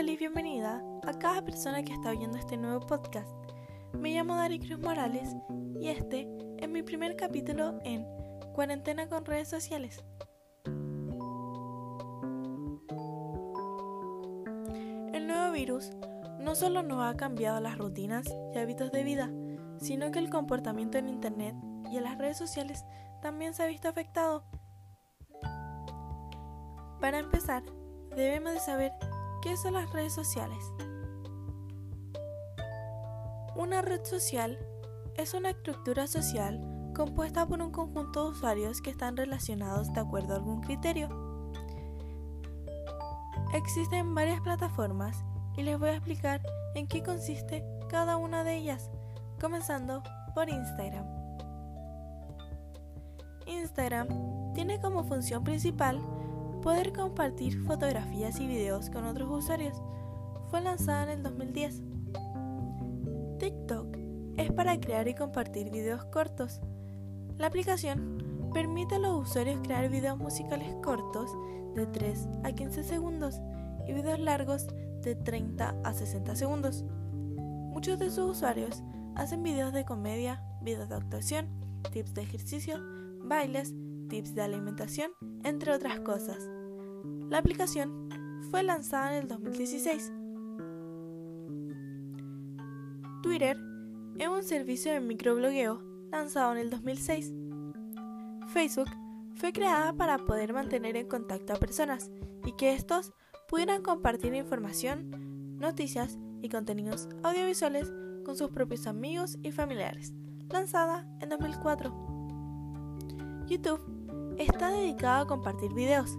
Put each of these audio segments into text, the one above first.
feliz bienvenida a cada persona que está oyendo este nuevo podcast. Me llamo Dari Cruz Morales y este es mi primer capítulo en Cuarentena con redes sociales. El nuevo virus no solo nos ha cambiado las rutinas y hábitos de vida, sino que el comportamiento en Internet y en las redes sociales también se ha visto afectado. Para empezar, debemos de saber qué son las redes sociales. Una red social es una estructura social compuesta por un conjunto de usuarios que están relacionados de acuerdo a algún criterio. Existen varias plataformas y les voy a explicar en qué consiste cada una de ellas, comenzando por Instagram. Instagram tiene como función principal poder compartir fotografías y videos con otros usuarios. Fue lanzada en el 2010. TikTok es para crear y compartir videos cortos. La aplicación permite a los usuarios crear videos musicales cortos de 3 a 15 segundos y videos largos de 30 a 60 segundos. Muchos de sus usuarios hacen videos de comedia, videos de actuación, tips de ejercicio, bailes, tips de alimentación, entre otras cosas. La aplicación fue lanzada en el 2016. Twitter es un servicio de microblogueo lanzado en el 2006. Facebook fue creada para poder mantener en contacto a personas y que estos pudieran compartir información, noticias y contenidos audiovisuales con sus propios amigos y familiares, lanzada en 2004. YouTube está dedicado a compartir videos.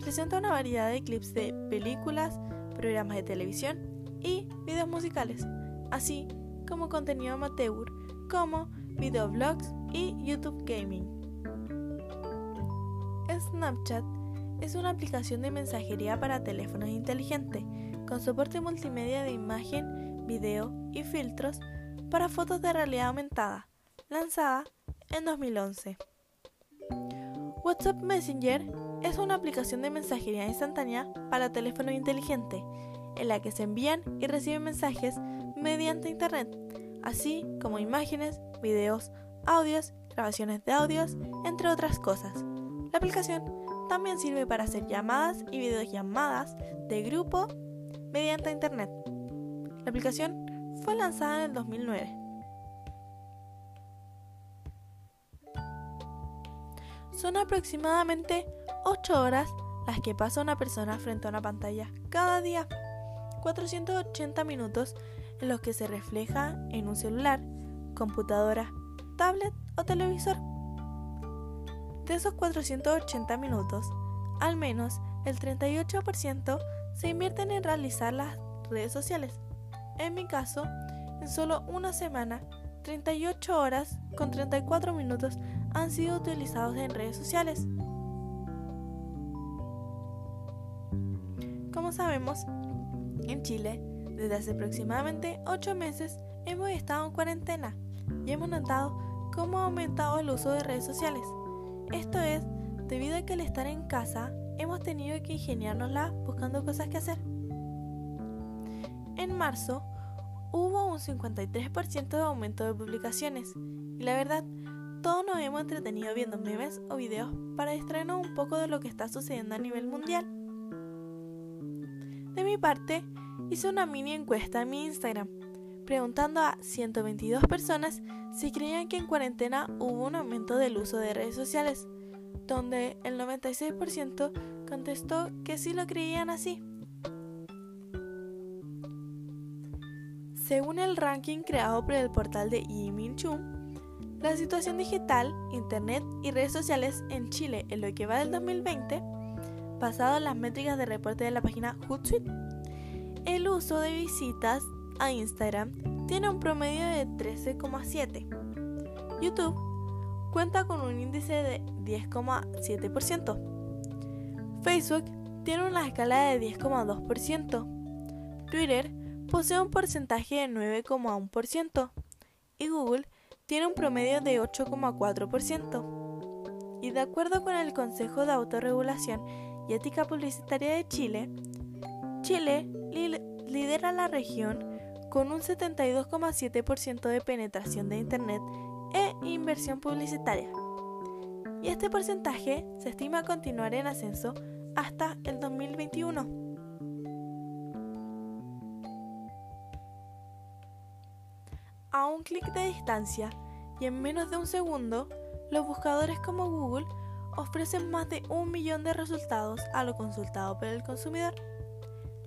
Presenta una variedad de clips de películas, programas de televisión y videos musicales, así como contenido amateur como videoblogs y YouTube Gaming. Snapchat es una aplicación de mensajería para teléfonos inteligentes con soporte multimedia de imagen, video y filtros para fotos de realidad aumentada, lanzada en 2011. WhatsApp Messenger es una aplicación de mensajería instantánea para teléfono inteligente, en la que se envían y reciben mensajes mediante Internet, así como imágenes, videos, audios, grabaciones de audios, entre otras cosas. La aplicación también sirve para hacer llamadas y videollamadas de grupo mediante Internet. La aplicación fue lanzada en el 2009. Son aproximadamente 8 horas las que pasa una persona frente a una pantalla cada día. 480 minutos en los que se refleja en un celular, computadora, tablet o televisor. De esos 480 minutos, al menos el 38% se invierten en realizar las redes sociales. En mi caso, en solo una semana 38 horas con 34 minutos han sido utilizados en redes sociales. Como sabemos, en Chile, desde hace aproximadamente 8 meses hemos estado en cuarentena y hemos notado cómo ha aumentado el uso de redes sociales. Esto es debido a que al estar en casa hemos tenido que ingeniárnosla buscando cosas que hacer. En marzo, hubo un 53% de aumento de publicaciones y la verdad, todos nos hemos entretenido viendo memes o videos para distraernos un poco de lo que está sucediendo a nivel mundial. De mi parte, hice una mini encuesta en mi Instagram, preguntando a 122 personas si creían que en cuarentena hubo un aumento del uso de redes sociales, donde el 96% contestó que sí lo creían así. Según el ranking creado por el portal de Yiminchu, la situación digital, internet y redes sociales en Chile en lo que va del 2020, basado en las métricas de reporte de la página Hootsuite, el uso de visitas a Instagram tiene un promedio de 13,7. YouTube cuenta con un índice de 10,7%. Facebook tiene una escala de 10,2%. Twitter posee un porcentaje de 9,1% y Google tiene un promedio de 8,4%. Y de acuerdo con el Consejo de Autorregulación y Ética Publicitaria de Chile, Chile lidera la región con un 72,7% de penetración de Internet e inversión publicitaria. Y este porcentaje se estima continuar en ascenso hasta el 2021. A un clic de distancia y en menos de un segundo, los buscadores como Google ofrecen más de un millón de resultados a lo consultado por el consumidor.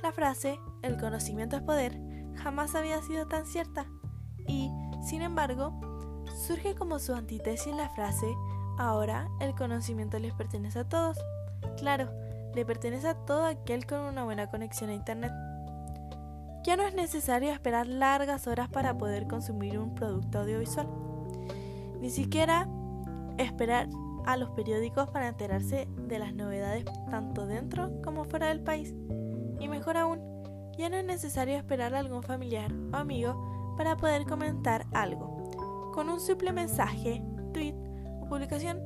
La frase, el conocimiento es poder, jamás había sido tan cierta y, sin embargo, surge como su antítesis la frase, ahora el conocimiento les pertenece a todos. Claro, le pertenece a todo aquel con una buena conexión a Internet. Ya no es necesario esperar largas horas para poder consumir un producto audiovisual. Ni siquiera esperar a los periódicos para enterarse de las novedades tanto dentro como fuera del país. Y mejor aún, ya no es necesario esperar a algún familiar o amigo para poder comentar algo. Con un simple mensaje, tweet o publicación,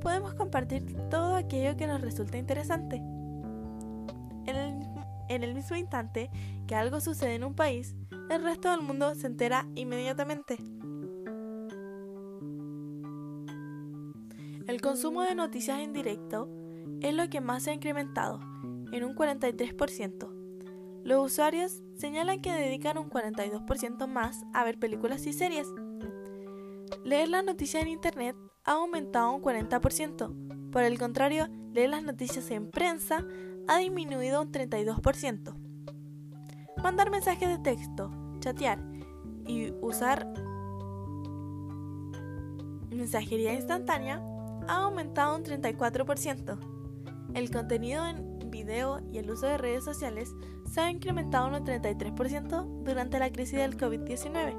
podemos compartir todo aquello que nos resulta interesante. En el, mismo instante que algo sucede en un país, el resto del mundo se entera inmediatamente. El consumo de noticias en directo es lo que más se ha incrementado, en un 43%. Los usuarios señalan que dedican un 42% más a ver películas y series. Leer las noticias en Internet ha aumentado un 40%. Por el contrario, leer las noticias en prensa ha disminuido un 32%. Mandar mensajes de texto, chatear y usar mensajería instantánea ha aumentado un 34%. El contenido en video y el uso de redes sociales se ha incrementado un 33% durante la crisis del COVID-19.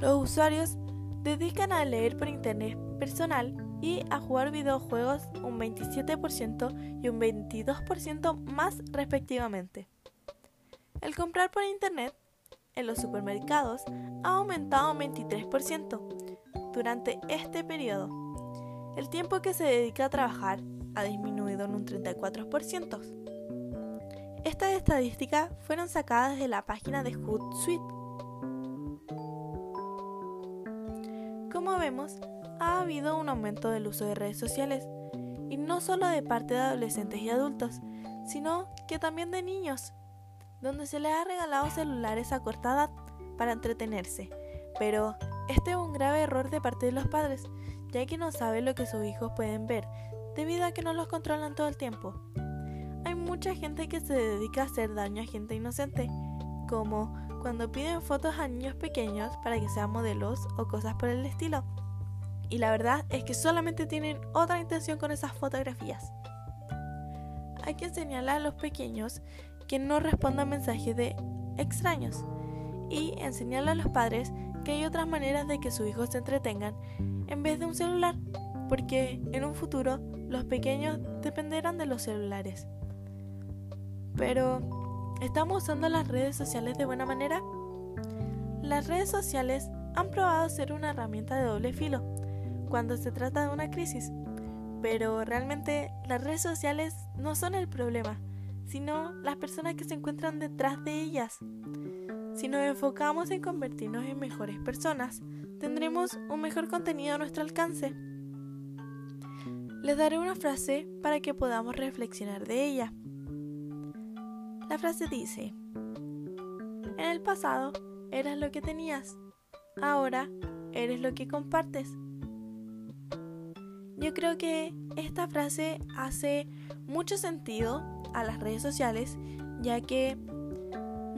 Los usuarios dedican a leer por internet personal y a jugar videojuegos un 27% y un 22% más respectivamente. El comprar por internet en los supermercados ha aumentado un 23% durante este periodo el tiempo que se dedica a trabajar ha disminuido en un 34%. Estas estadísticas fueron sacadas de la página de Hootsuite. Como vemos, ha habido un aumento del uso de redes sociales, y no solo de parte de adolescentes y adultos, sino que también de niños, donde se les ha regalado celulares a corta edad para entretenerse. Pero este es un grave error de parte de los padres, ya que no sabe lo que sus hijos pueden ver, debido a que no los controlan todo el tiempo. Hay mucha gente que se dedica a hacer daño a gente inocente, como cuando piden fotos a niños pequeños para que sean modelos o cosas por el estilo. Y la verdad es que solamente tienen otra intención con esas fotografías. Hay que enseñarle a los pequeños que no respondan mensajes de extraños y enseñarle a los padres que hay otras maneras de que sus hijos se entretengan en vez de un celular, porque en un futuro los pequeños dependerán de los celulares. Pero, ¿estamos usando las redes sociales de buena manera? Las redes sociales han probado ser una herramienta de doble filo cuando se trata de una crisis, pero realmente las redes sociales no son el problema, sino las personas que se encuentran detrás de ellas. Si nos enfocamos en convertirnos en mejores personas, tendremos un mejor contenido a nuestro alcance. Les daré una frase para que podamos reflexionar de ella. La frase dice, en el pasado eras lo que tenías, ahora eres lo que compartes. Yo creo que esta frase hace mucho sentido a las redes sociales, ya que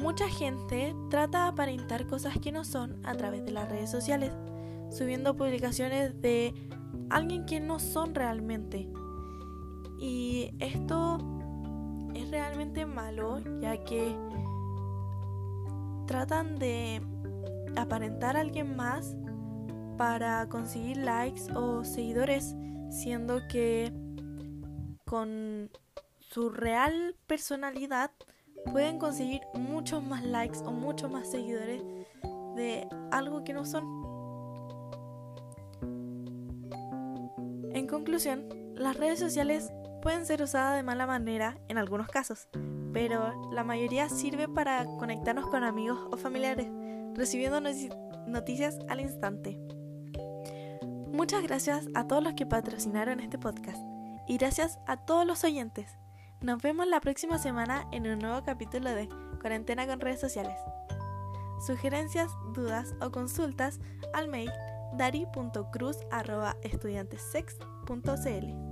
Mucha gente trata de aparentar cosas que no son a través de las redes sociales, subiendo publicaciones de alguien que no son realmente. Y esto es realmente malo, ya que tratan de aparentar a alguien más para conseguir likes o seguidores, siendo que con su real personalidad pueden conseguir muchos más likes o muchos más seguidores de algo que no son. En conclusión, las redes sociales pueden ser usadas de mala manera en algunos casos, pero la mayoría sirve para conectarnos con amigos o familiares, recibiendo noticias al instante. Muchas gracias a todos los que patrocinaron este podcast y gracias a todos los oyentes. Nos vemos la próxima semana en un nuevo capítulo de Cuarentena con redes sociales. Sugerencias, dudas o consultas al mail dari.cruz.estudiantesex.cl.